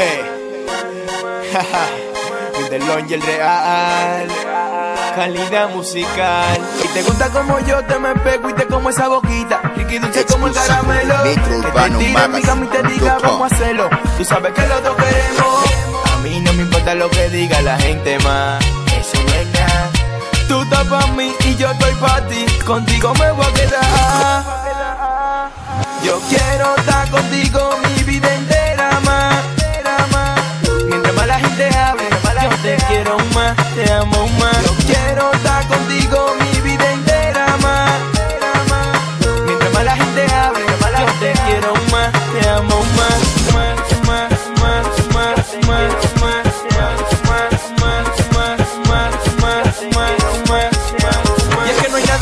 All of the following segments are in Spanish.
Hey. Winterlon y el real. Calidad musical. Y te gusta como yo te me pego y te como esa boquita. Ricky dulce como el caramelo. Que te tire en mi cama y te diga vamos a hacerlo. Tú sabes que los dos queremos. A mí no me importa lo que diga la gente más. Eso no es nada. Tú estás pa' mí y yo estoy pa' ti. Contigo me voy a quedar. Yo quiero estar contigo te amo más. Yo quiero estar contigo mi vida entera más. Mientras más la gente hable, yo te quiero más, te amo más, más, más, más, más, más.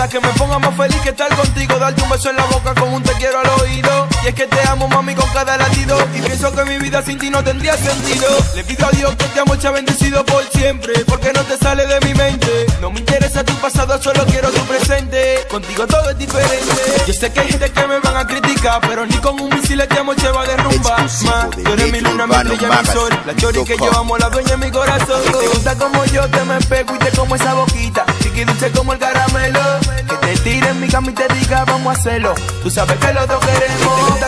que me ponga más feliz que estar contigo, darte un beso en la boca con un te quiero al oído. Y es que te amo, mami, con cada latido. Y pienso que mi vida sin ti no tendría sentido. Le pido a Dios que te amo, mucha bendecido por siempre. Porque no te sale de mi mente. No me interesa tu pasado, solo quiero tu presente. Contigo todo es diferente. Yo sé que hay gente que me van a criticar, pero ni con un misil te amo, se va a derrumbar. Exclusivo Ma, de tú eres mi luna, mi estrella, mi sol. La chori que yo amo, la dueña de mi corazón. Y te gusta como yo te me pego y te como esa boquita. Chiqui dulce como el caramelo. Que te tire en mi cama y te diga vamos a hacerlo. Tú sabes que los dos queremos. Te gusta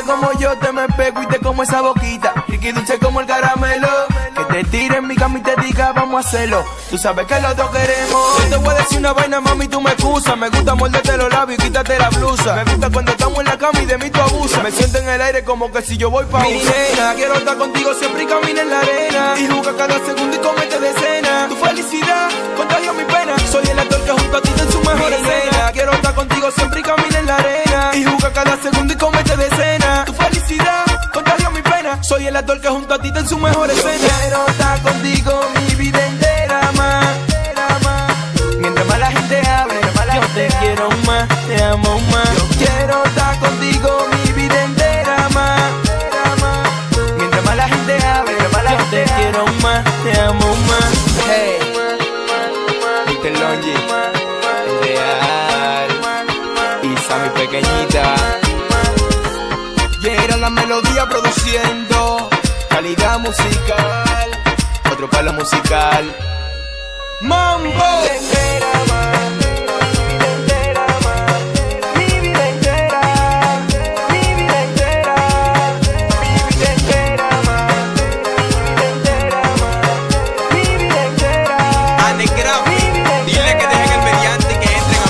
yo te me pego y te como esa boquita. Chiqui dulce como el caramelo. Que te tire en mi cama y te diga vamos a hacerlo. Tú sabes que los dos queremos. Yo te voy a decir una vaina, mami, tú me excusas. Me gusta morderte los labios y quítate la blusa. Me gusta cuando estamos en la cama y de mí tú abusas. Me siento en el aire como que si yo voy pa' Mi nena, quiero estar contigo siempre y camina en la arena. Y juega cada segundo y comete de escena. Tu felicidad contagia mi pena. Soy el actor que junto a ti en su mejor escena. Quiero estar contigo siempre y camina en la arena. Y juega cada segundo y el actor que junto a ti en su mejor escena. Quiero estar contigo mi vida entera más. Mientras más la gente hable, yo te quiero más, te amo más. Yo quiero estar contigo mi vida entera más. Mientras más la gente hable, yo te quiero más, te amo la melodía produciendo calidad musical, otro palo musical. Mambo. Dile que dejen el mediante y que entren a.